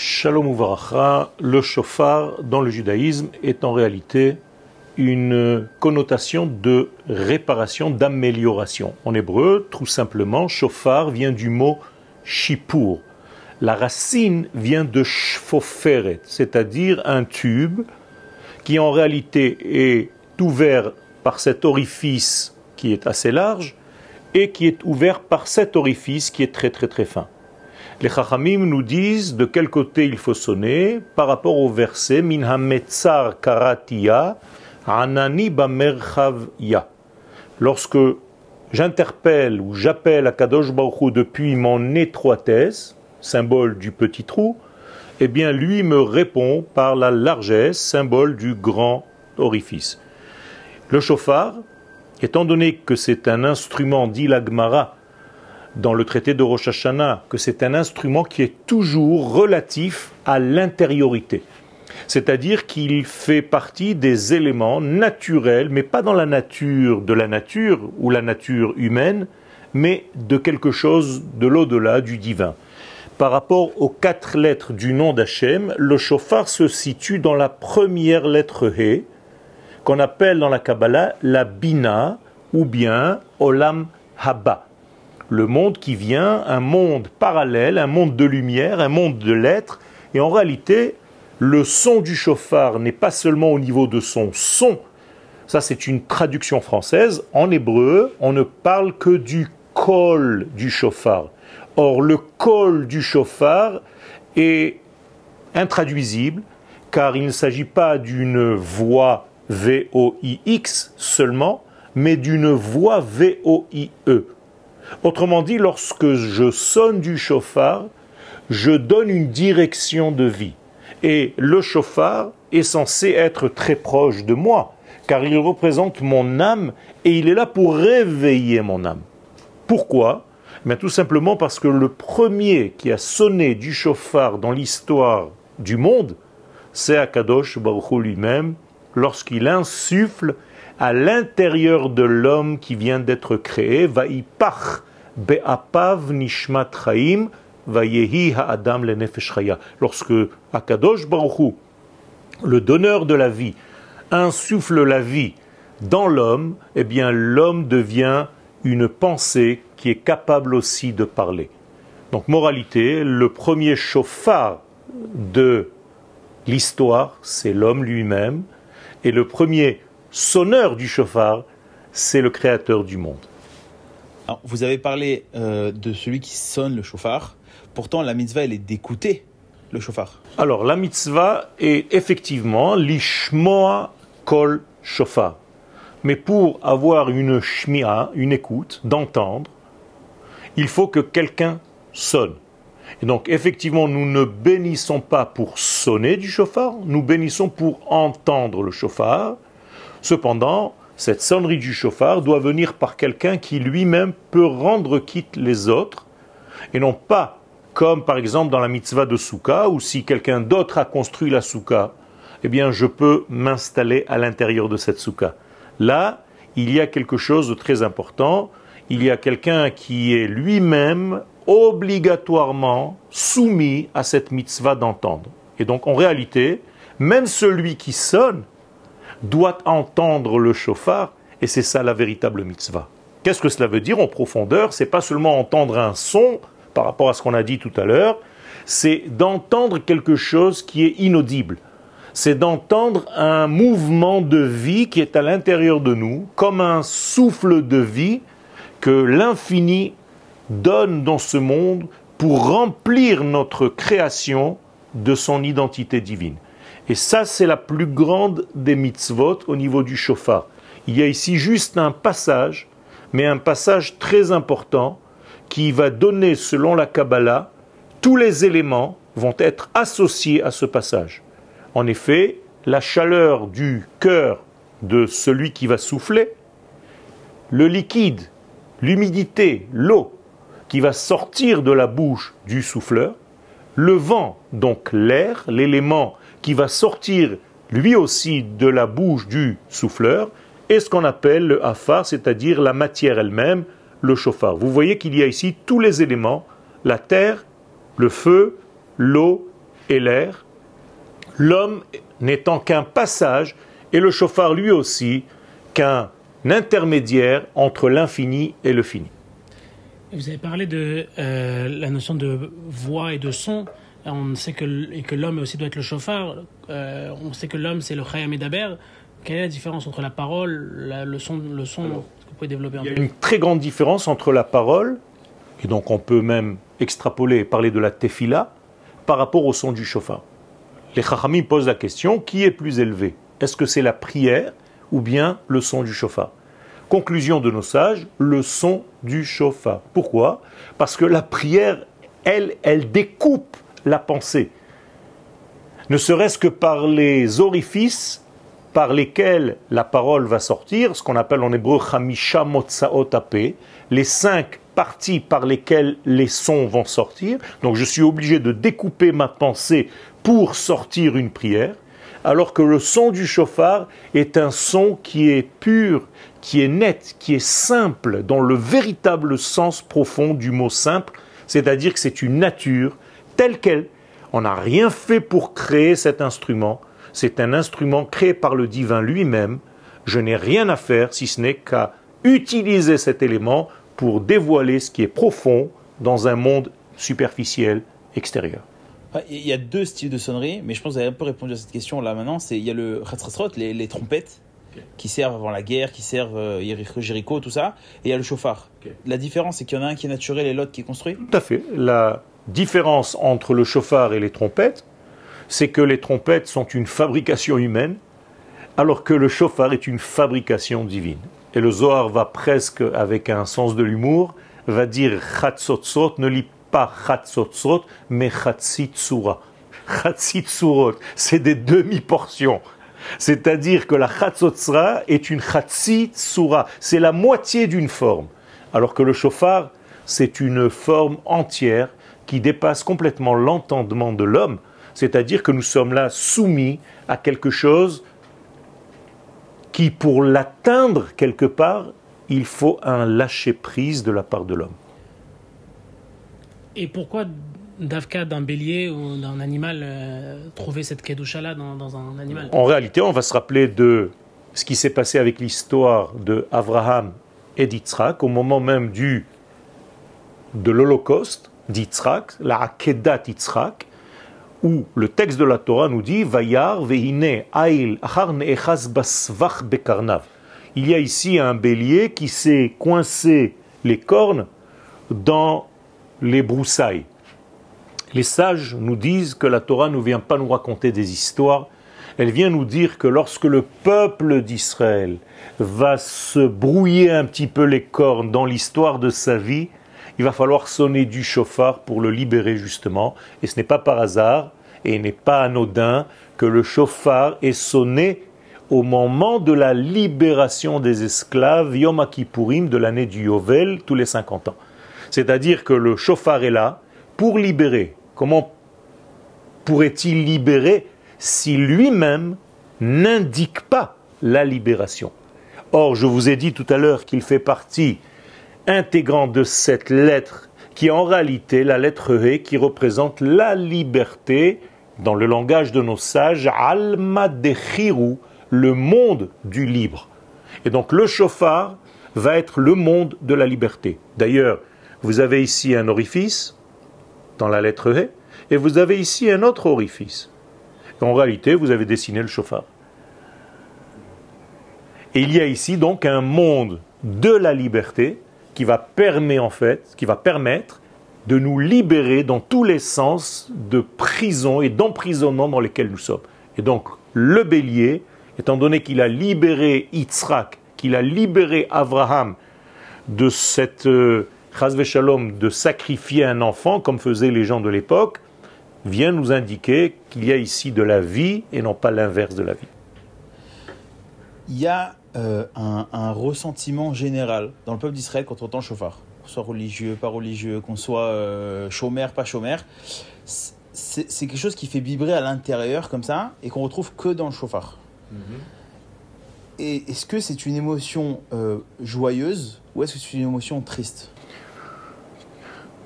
Shalom Uvaracha, le shofar dans le judaïsme est en réalité une connotation de réparation, d'amélioration. En hébreu, tout simplement, shofar vient du mot shipur. La racine vient de shfoferet, c'est-à-dire un tube qui en réalité est ouvert par cet orifice qui est assez large et qui est ouvert par cet orifice qui est très très très fin. Les Chachamim nous disent de quel côté il faut sonner par rapport au verset Min hametzar karatia anani ya. Lorsque j'interpelle ou j'appelle à Kadosh Baruch depuis mon étroitesse, symbole du petit trou, eh bien lui me répond par la largesse, symbole du grand orifice. Le chauffard, étant donné que c'est un instrument, dit l'Agmara, dans le traité de Rosh Hashanah que c'est un instrument qui est toujours relatif à l'intériorité. C'est-à-dire qu'il fait partie des éléments naturels, mais pas dans la nature de la nature ou la nature humaine, mais de quelque chose de l'au-delà du divin. Par rapport aux quatre lettres du nom d'Hachem, le chauffard se situe dans la première lettre He, qu'on appelle dans la Kabbalah la Bina ou bien Olam Haba le monde qui vient, un monde parallèle, un monde de lumière, un monde de lettres. Et en réalité, le son du chauffard n'est pas seulement au niveau de son son, ça c'est une traduction française. En hébreu, on ne parle que du col du chauffard. Or, le col du chauffard est intraduisible car il ne s'agit pas d'une voix V-O-I-X seulement, mais d'une voix V-O-I-E. Autrement dit, lorsque je sonne du chauffard, je donne une direction de vie. Et le chauffard est censé être très proche de moi, car il représente mon âme et il est là pour réveiller mon âme. Pourquoi? Mais Tout simplement parce que le premier qui a sonné du chauffard dans l'histoire du monde, c'est Akadosh Baruch lui-même, lorsqu'il insuffle à l'intérieur de l'homme qui vient d'être créé, va pach be'apav nishmat chaim, va yehi ha'adam le nefesh Lorsque Akadosh Baruchu, le donneur de la vie, insuffle la vie dans l'homme, eh bien l'homme devient une pensée qui est capable aussi de parler. Donc moralité, le premier chauffard de l'histoire, c'est l'homme lui-même, et le premier sonneur du chauffard, c'est le créateur du monde. vous avez parlé euh, de celui qui sonne le chauffard. Pourtant, la mitzvah, elle est d'écouter le chauffard. Alors, la mitzvah est effectivement l'ishmoa kol chauffard. Mais pour avoir une shmia, une écoute, d'entendre, il faut que quelqu'un sonne. Et donc, effectivement, nous ne bénissons pas pour sonner du chauffard, nous bénissons pour entendre le chauffard, Cependant, cette sonnerie du chauffard doit venir par quelqu'un qui lui-même peut rendre quitte les autres, et non pas comme par exemple dans la mitzvah de Souka, où si quelqu'un d'autre a construit la Souka, eh bien je peux m'installer à l'intérieur de cette Souka. Là, il y a quelque chose de très important, il y a quelqu'un qui est lui-même obligatoirement soumis à cette mitzvah d'entendre. Et donc en réalité, même celui qui sonne, doit entendre le chauffard, et c'est ça la véritable mitzvah. Qu'est-ce que cela veut dire en profondeur? C'est pas seulement entendre un son par rapport à ce qu'on a dit tout à l'heure, c'est d'entendre quelque chose qui est inaudible. C'est d'entendre un mouvement de vie qui est à l'intérieur de nous, comme un souffle de vie que l'infini donne dans ce monde pour remplir notre création de son identité divine. Et ça, c'est la plus grande des mitzvot au niveau du chauffard. Il y a ici juste un passage, mais un passage très important qui va donner, selon la Kabbalah, tous les éléments vont être associés à ce passage. En effet, la chaleur du cœur de celui qui va souffler, le liquide, l'humidité, l'eau qui va sortir de la bouche du souffleur, le vent, donc l'air, l'élément qui va sortir lui aussi de la bouche du souffleur, et ce qu'on appelle le hafar, c'est-à-dire la matière elle-même, le chauffard. Vous voyez qu'il y a ici tous les éléments, la terre, le feu, l'eau et l'air, l'homme n'étant qu'un passage et le chauffard lui aussi qu'un intermédiaire entre l'infini et le fini. Vous avez parlé de euh, la notion de voix et de son. On sait que, et que l'homme aussi doit être le chauffard. Euh, on sait que l'homme, c'est le Chayam Daber. Quelle est la différence entre la parole, la- le son, le son que vous pouvez développer un Il y a peu? une très grande différence entre la parole, et donc on peut même extrapoler et parler de la tefila, par rapport au son du chauffard. Les chachamim posent la question, qui est plus élevé? Est-ce que c'est la prière ou bien le son du chauffard? Conclusion de nos sages, le son du chauffard. Pourquoi? Parce que la prière, elle, elle découpe la pensée. Ne serait-ce que par les orifices par lesquels la parole va sortir, ce qu'on appelle en hébreu Chamisha Motsaot les cinq parties par lesquelles les sons vont sortir. Donc je suis obligé de découper ma pensée pour sortir une prière, alors que le son du chauffard est un son qui est pur, qui est net, qui est simple, dans le véritable sens profond du mot simple, c'est-à-dire que c'est une nature telle qu'elle. On n'a rien fait pour créer cet instrument. C'est un instrument créé par le divin lui-même. Je n'ai rien à faire si ce n'est qu'à utiliser cet élément pour dévoiler ce qui est profond dans un monde superficiel extérieur. Ah, Il y a deux styles de sonnerie, mais je pense que vous avez un peu répondu à cette question là maintenant. Il y a le les, les trompettes qui servent avant la guerre, qui servent euh, Jéricho, tout ça, et il y a le chauffard. La différence, c'est qu'il y en a un qui est naturel et l'autre qui est construit. Tout à fait. La différence entre le chauffard et les trompettes, c'est que les trompettes sont une fabrication humaine, alors que le chauffard est une fabrication divine. Et le Zohar va presque, avec un sens de l'humour, va dire Chatzotzot, ne lit pas Chatzotzot, mais Chatzitsura. Chatzitsurot, c'est des demi-portions. C'est-à-dire que la Chatzotzra est une Chatzitsura, c'est la moitié d'une forme. Alors que le chauffard, c'est une forme entière qui dépasse complètement l'entendement de l'homme, c'est-à-dire que nous sommes là soumis à quelque chose qui, pour l'atteindre quelque part, il faut un lâcher-prise de la part de l'homme. Et pourquoi Davka d'un bélier ou d'un animal euh, trouver cette kedusha-là dans, dans un animal En réalité, on va se rappeler de ce qui s'est passé avec l'histoire de Abraham et d'Yitzhak au moment même du, de l'Holocauste d'Yitzhak, la Akedat Yitzhak, où le texte de la Torah nous dit Vayar vehine ail achar basvach bekarnav. Il y a ici un bélier qui s'est coincé les cornes dans les broussailles. Les sages nous disent que la Torah ne vient pas nous raconter des histoires, elle vient nous dire que lorsque le peuple d'Israël va se brouiller un petit peu les cornes dans l'histoire de sa vie, il va falloir sonner du chauffard pour le libérer justement. Et ce n'est pas par hasard et n'est pas anodin que le chauffard est sonné au moment de la libération des esclaves Yom Kippourim de l'année du Yovel tous les 50 ans. C'est-à-dire que le chauffard est là pour libérer. Comment pourrait-il libérer si lui-même n'indique pas la libération? Or, je vous ai dit tout à l'heure qu'il fait partie intégrante de cette lettre qui est en réalité la lettre He qui représente la liberté dans le langage de nos sages, Alma Dechiru, le monde du libre. Et donc le chauffard va être le monde de la liberté. D'ailleurs, vous avez ici un orifice dans la lettre He, et vous avez ici un autre orifice. En réalité, vous avez dessiné le chauffard. Et il y a ici donc un monde de la liberté qui va permettre en fait, qui va permettre de nous libérer dans tous les sens de prison et d'emprisonnement dans lesquels nous sommes. Et donc le bélier, étant donné qu'il a libéré Yitzhak, qu'il a libéré Abraham de cette euh, chas v'shalom, de sacrifier un enfant comme faisaient les gens de l'époque, vient nous indiquer qu'il y a ici de la vie et non pas l'inverse de la vie. Il y a euh, un, un ressentiment général dans le peuple d'Israël quand on entend chauffard. Qu'on soit religieux, pas religieux, qu'on soit euh, chômeur, pas chômeur. C'est c'est quelque chose qui fait vibrer à l'intérieur comme ça et qu'on retrouve que dans le chauffard. Et est-ce que c'est une émotion euh, joyeuse ou est-ce que c'est une émotion triste?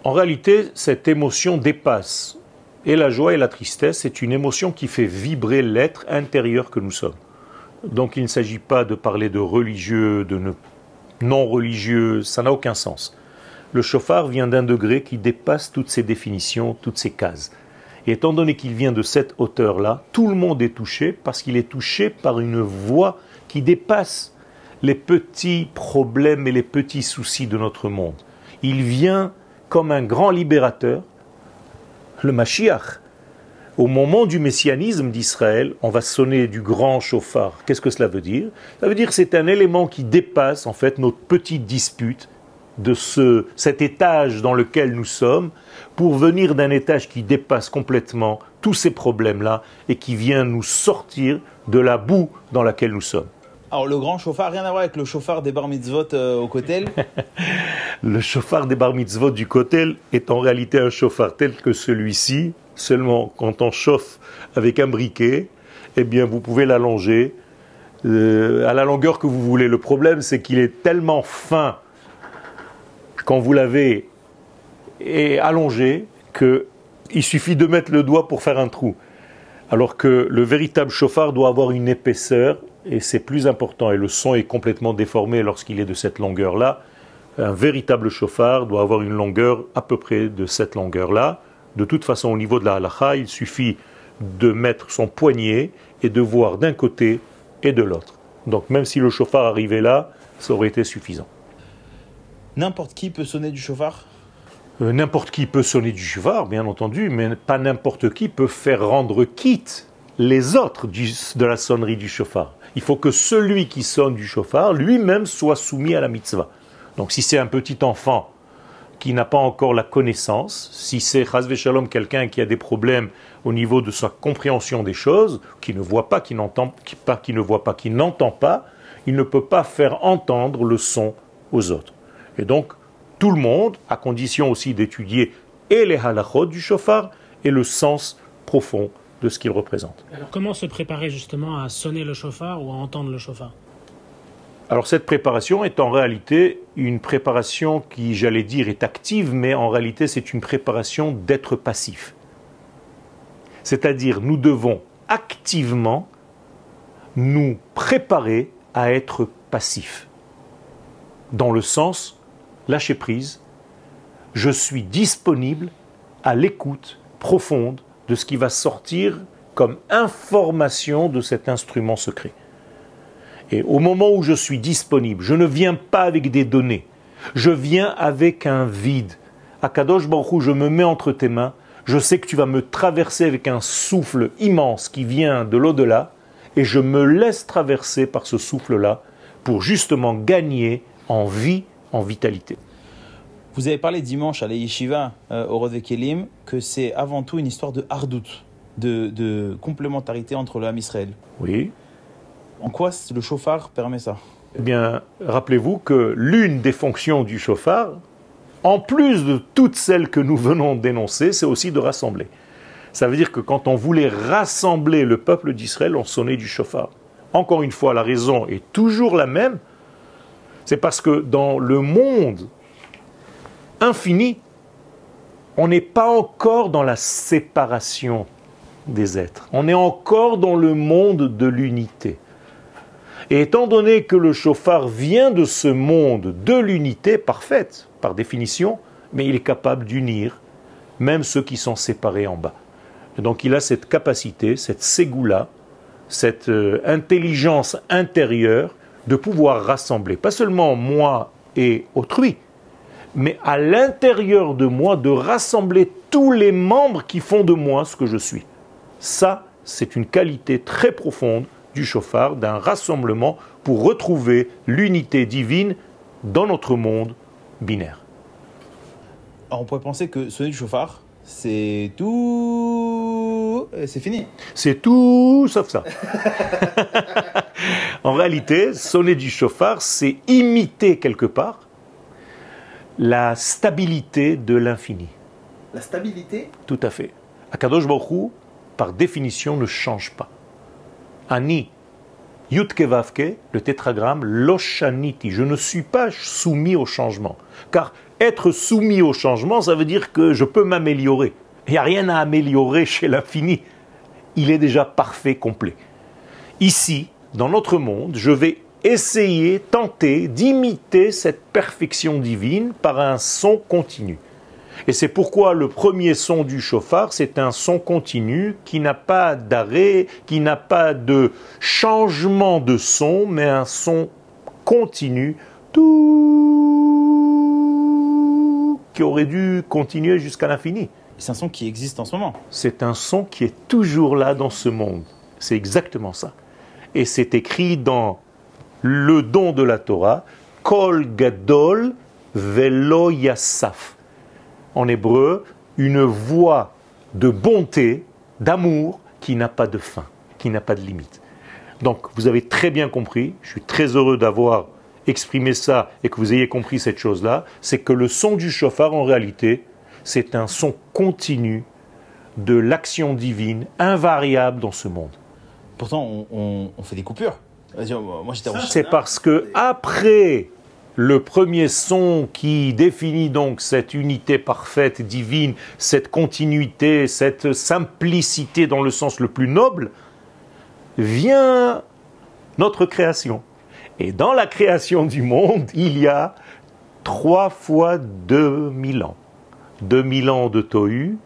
En réalité, cette émotion dépasse Et la joie et la tristesse, c'est une émotion qui fait vibrer l'être intérieur que nous sommes. Donc il ne s'agit pas de parler de religieux, de non religieux, ça n'a aucun sens. Le chauffard vient d'un degré qui dépasse toutes ces définitions, toutes ces cases. Et étant donné qu'il vient de cette hauteur-là, tout le monde est touché parce qu'il est touché par une voix qui dépasse les petits problèmes et les petits soucis de notre monde. Il vient comme un grand libérateur, le Mashiach. Au moment du messianisme d'Israël, on va sonner du grand chauffard. Qu'est-ce que cela veut dire? Ça veut dire que c'est un élément qui dépasse en fait notre petite dispute de ce, cet étage dans lequel nous sommes pour venir d'un étage qui dépasse complètement tous ces problèmes-là et qui vient nous sortir de la boue dans laquelle nous sommes. Alors le grand chauffard, rien à voir avec le chauffard des bar mitzvot euh, au Kotel Le chauffard des bar mitzvot du Kotel est en réalité un chauffard tel que celui-ci, seulement quand on chauffe avec un briquet, eh bien vous pouvez l'allonger euh, à la longueur que vous voulez. Le problème c'est qu'il est tellement fin quand vous l'avez allongé qu'il suffit de mettre le doigt pour faire un trou. Alors que le véritable chauffard doit avoir une épaisseur et c'est plus important. Et le son est complètement déformé lorsqu'il est de cette longueur-là. Un véritable chauffard doit avoir une longueur à peu près de cette longueur-là. De toute façon, au niveau de la halakha, il suffit de mettre son poignet et de voir d'un côté et de l'autre. Donc même si le chauffard arrivait là, ça aurait été suffisant. N'importe qui peut sonner du chauffard? Euh, N'importe qui peut sonner du chauffard, bien entendu, mais pas n'importe qui peut faire rendre quitte les autres de la sonnerie du chauffard. Il faut que celui qui sonne du chauffard lui-même soit soumis à la mitzvah. Donc si c'est un petit enfant qui n'a pas encore la connaissance, si c'est Shalom quelqu'un qui a des problèmes au niveau de sa compréhension des choses, qui ne voit pas, qui n'entend pas, qui ne voit pas, qui n'entend pas, il ne peut pas faire entendre le son aux autres. Et donc, tout le monde, à condition aussi d'étudier et les halachot du chauffard et le sens profond de ce qu'il représente. Alors, comment se préparer justement à sonner le chauffard ou à entendre le chauffard? Alors cette préparation est en réalité une préparation qui, j'allais dire, est active, mais en réalité c'est une préparation d'être passif. C'est-à-dire nous devons activement nous préparer à être passifs, dans le sens lâcher prise, je suis disponible à l'écoute profonde de ce qui va sortir comme information de cet instrument secret. Et au moment où je suis disponible, je ne viens pas avec des données, je viens avec un vide. Akadosh Baruch je me mets entre tes mains, je sais que tu vas me traverser avec un souffle immense qui vient de l'au-delà, et je me laisse traverser par ce souffle-là pour justement gagner en vie en vitalité. Vous avez parlé dimanche à la Yeshiva euh, au Rode Kelim que c'est avant tout une histoire de hardout, de, complémentarité entre le Ham Israël. Oui. En quoi le chauffard permet ça? Eh bien, rappelez-vous que l'une des fonctions du chauffard, en plus de toutes celles que nous venons d'énoncer, c'est aussi de rassembler. Ça veut dire que quand on voulait rassembler le peuple d'Israël, on sonnait du chauffard. Encore une fois, la raison est toujours la même, c'est parce que dans le monde infini, on n'est pas encore dans la séparation des êtres. On est encore dans le monde de l'unité. Et étant donné que le chauffard vient de ce monde de l'unité parfaite, par définition, mais il est capable d'unir même ceux qui sont séparés en bas. Donc il a cette capacité, cette ségoula, cette euh, intelligence intérieure de pouvoir rassembler, pas seulement moi et autrui, mais à l'intérieur de moi de rassembler tous les membres qui font de moi ce que je suis. Ça, c'est une qualité très profonde du chauffard, d'un rassemblement pour retrouver l'unité divine dans notre monde binaire. Alors on pourrait penser que sonner du chauffard, c'est tout. C'est fini. C'est tout sauf ça. en réalité, sonner du chauffard, c'est imiter quelque part la stabilité de l'infini. La stabilité? Tout à fait. Akadosh Baruch par définition, ne change pas. Ani, Yutkevavke, le tétragramme, Loshaniti, je ne suis pas soumis au changement. Car être soumis au changement, ça veut dire que je peux m'améliorer. Il n'y a rien à améliorer chez l'infini. Il est déjà parfait, complet. Ici, dans notre monde, je vais essayer, tenter d'imiter cette perfection divine par un son continu. Et c'est pourquoi le premier son du chauffard, c'est un son continu qui n'a pas d'arrêt, qui n'a pas de changement de son, mais un son continu, tout, qui aurait dû continuer jusqu'à l'infini. C'est un son qui existe en ce moment. C'est un son qui est toujours là dans ce monde. C'est exactement ça. Et c'est écrit dans le don de la Torah, Kol Gadol Velo Yassaf. En hébreu, une voix de bonté, d'amour, qui n'a pas de fin, qui n'a pas de limite. Donc, vous avez très bien compris, je suis très heureux d'avoir exprimé ça et que vous ayez compris cette chose-là, c'est que le son du chauffard, en réalité, c'est un son continu de l'action divine, invariable dans ce monde. Pourtant, on, on- on fait des coupures. C'est parce que après le premier son qui définit donc cette unité parfaite divine, cette continuité, cette simplicité dans le sens le plus noble, vient notre création. Et dans la création du monde, il y a trois fois 2000 ans. 2000 ans de Tohu,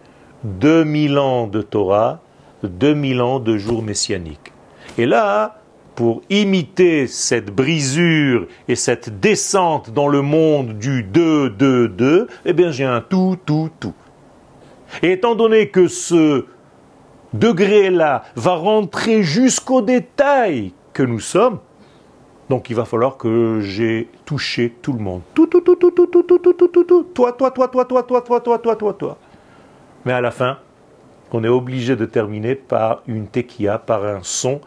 2000 ans de Torah, 2000 ans de jour messianique. Et là, pour imiter cette brisure et cette descente dans le monde du 2, 2, 2, eh bien j'ai un tout, tout, tout. Et étant donné que ce degré-là va rentrer jusqu'au détail que nous sommes, donc il va falloir que j'ai touché tout le monde. Tout, tout, tout, tout, tout, tout, tout, tout, tout, tout, tout. Toi, toi, toi, toi, toi, toi, toi, toi, toi, toi, toi. Mais à la fin, on est obligé de terminer par une tequia, par un son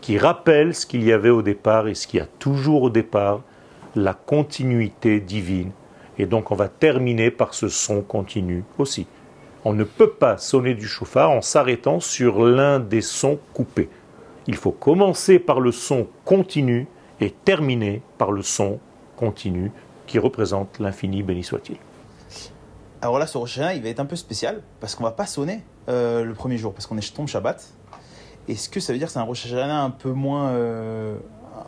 qui rappelle ce qu'il y avait au départ et ce qu'il y a toujours au départ, la continuité divine. Et donc on va terminer par ce son continu aussi. On ne peut pas sonner du chauffard en s'arrêtant sur l'un des sons coupés. Il faut commencer par le son continu et terminer par le son continu qui représente l'infini, béni soit-il. Alors là, ce Rosh il va être un peu spécial parce qu'on va pas sonner euh, le premier jour parce qu'on est tombe Shabbat. Est-ce que ça veut dire que c'est un Rosh Hashanah un peu moins, euh,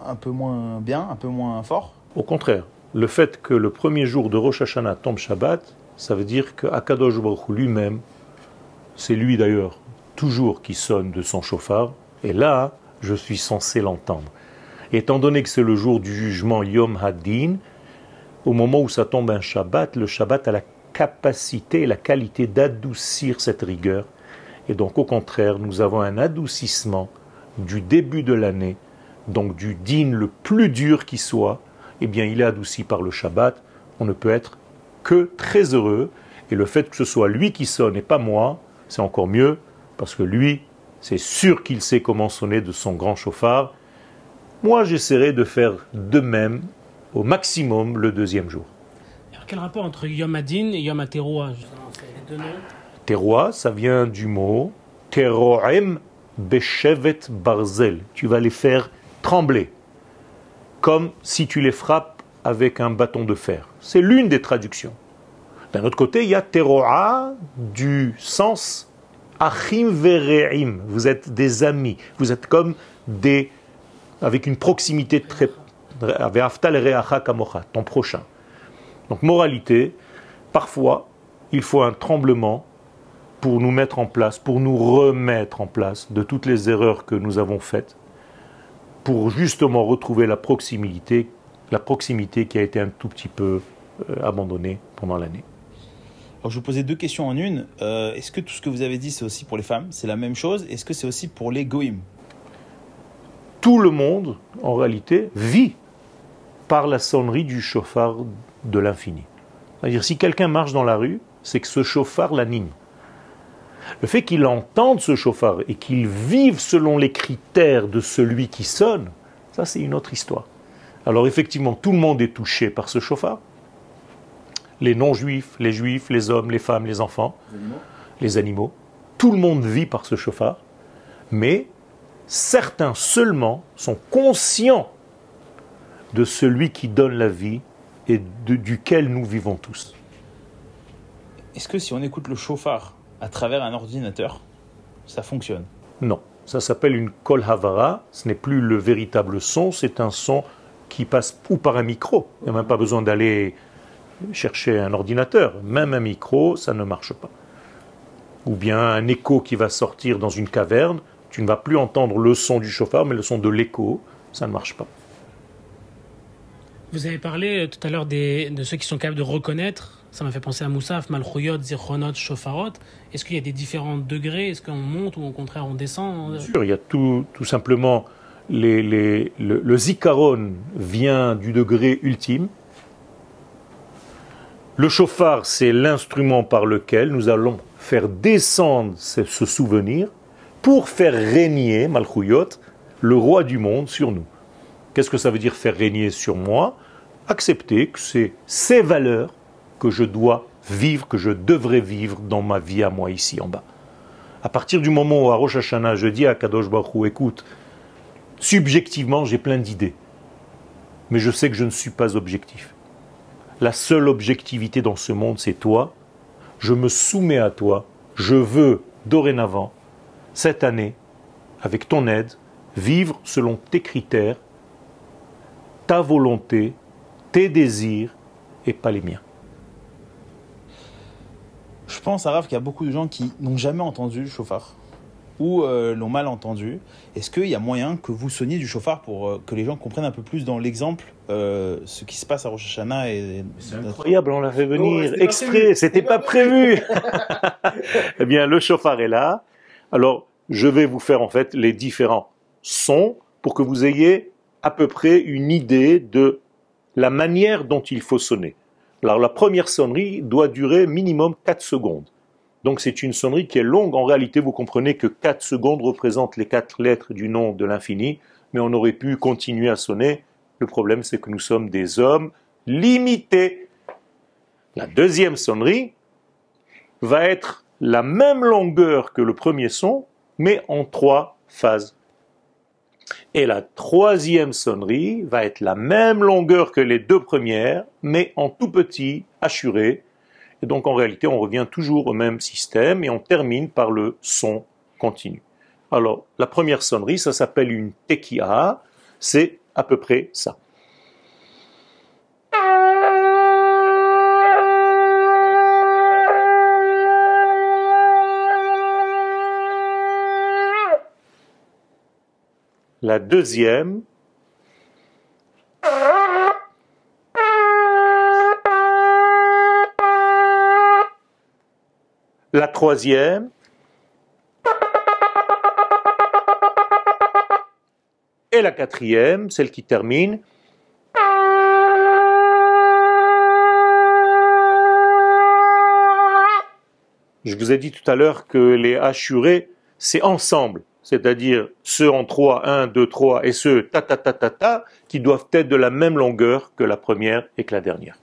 un peu moins bien, un peu moins fort? Au contraire, le fait que le premier jour de Rosh Hashanah tombe Shabbat, ça veut dire que Akadosh Baruch lui-même, c'est lui d'ailleurs toujours qui sonne de son chauffard, et là, je suis censé l'entendre. Étant donné que c'est le jour du jugement Yom Hadin, au moment où ça tombe un Shabbat, le Shabbat a la capacité et la qualité d'adoucir cette rigueur. Et donc au contraire, nous avons un adoucissement du début de l'année, donc du din le plus dur qui soit, eh bien il est adouci par le Shabbat. On ne peut être que très heureux. Et le fait que ce soit lui qui sonne et pas moi, c'est encore mieux, parce que lui, c'est sûr qu'il sait comment sonner de son grand chauffard. Moi, j'essaierai de faire de même au maximum le deuxième jour. Alors, quel rapport entre Yom Adin et Yom Terroir, ça vient du mot Teroem Beshevet Barzel. Tu vas les faire trembler, comme si tu les frappes avec un bâton de fer. C'est l'une des traductions. D'un autre côté, il y a Teroa du sens Achim Vereim. Vous êtes des amis. Vous êtes comme des. avec une proximité très. Ton prochain. Donc, moralité, parfois, il faut un tremblement pour nous mettre en place, pour nous remettre en place de toutes les erreurs que nous avons faites, pour justement retrouver la proximité, la proximité qui a été un tout petit peu euh, abandonnée pendant l'année. Alors je vous posais deux questions en une. Euh, Est-ce que tout ce que vous avez dit, c'est aussi pour les femmes? C'est la même chose? Est-ce que c'est aussi pour les goïms? Tout le monde, en réalité, vit par la sonnerie du chauffard de l'infini. C'est-à-dire, si quelqu'un marche dans la rue, c'est que ce chauffard l'anime. Le fait qu'il entende ce chauffard et qu'il vive selon les critères de celui qui sonne, ça c'est une autre histoire. Alors effectivement, tout le monde est touché par ce chauffard. Les non-juifs, les juifs, les hommes, les femmes, les enfants, les animaux. Tout le monde vit par ce chauffard. Mais certains seulement sont conscients de celui qui donne la vie et de- duquel nous vivons tous. Est-ce que si on écoute le chauffard à travers un ordinateur, ça fonctionne. Non, ça s'appelle une kol havara, ce n'est plus le véritable son, c'est un son qui passe ou par un micro. Il n'y a même pas besoin d'aller chercher un ordinateur. Même un micro, ça ne marche pas. Ou bien un écho qui va sortir dans une caverne, tu ne vas plus entendre le son du chauffard, mais le son de l'écho, ça ne marche pas. Vous avez parlé euh, tout à l'heure des- de ceux qui sont capables de reconnaître. Ça m'a fait penser à Moussaf, Malchouyot, Zichronot, Shofarot. Est-ce qu'il y a des différents degrés? Est-ce qu'on monte ou au contraire on descend? Bien sûr, il y a tout, tout simplement le, le zikaron vient du degré ultime. Le chauffard, c'est l'instrument par lequel nous allons faire descendre ce, souvenir pour faire régner, Malchouyot, le roi du monde sur nous. Qu'est-ce que ça veut dire faire régner sur moi? Accepter que c'est ces valeurs que je dois vivre, que je devrais vivre dans ma vie à moi ici en bas. À partir du moment où à Hashanah, je dis à Kadosh Baruch écoute, subjectivement, j'ai plein d'idées, mais je sais que je ne suis pas objectif. La seule objectivité dans ce monde, c'est toi. Je me soumets à toi. Je veux, dorénavant, cette année, avec ton aide, vivre selon tes critères, ta volonté, tes désirs, et pas les miens. Je pense, Arav, qu'il y a beaucoup de gens qui n'ont jamais entendu le chauffard ou euh, l'ont mal entendu. Est-ce qu'il y a moyen que vous sonniez du chauffard pour euh, que les gens comprennent un peu plus dans l'exemple euh, ce qui se passe à Rosh Hashanah et C'est incroyable, on l'a fait venir c'était pas exprès, prévu. c'était pas prévu. eh bien, le chauffard est là. Alors, je vais vous faire en fait les différents sons pour que vous ayez à peu près une idée de la manière dont il faut sonner. Alors, la première sonnerie doit durer minimum 4 secondes. Donc, c'est une sonnerie qui est longue. En réalité, vous comprenez que 4 secondes représentent les quatre lettres du nom de l'infini, mais on aurait pu continuer à sonner. Le problème, c'est que nous sommes des hommes limités. La deuxième sonnerie va être la même longueur que le premier son, mais en trois phases. Et la troisième sonnerie va être la même longueur que les deux premières, mais en tout petit, assuré. Et donc en réalité, on revient toujours au même système et on termine par le son continu. Alors, la première sonnerie, ça s'appelle une tekia, c'est à peu près ça. La deuxième, la troisième, et la quatrième, celle qui termine. Je vous ai dit tout à l'heure que les assurés, c'est ensemble, c'est-à-dire ceux en 3, 1, 2, 3, et ceux ta ta ta ta ta, qui doivent être de la même longueur que la première et que la dernière.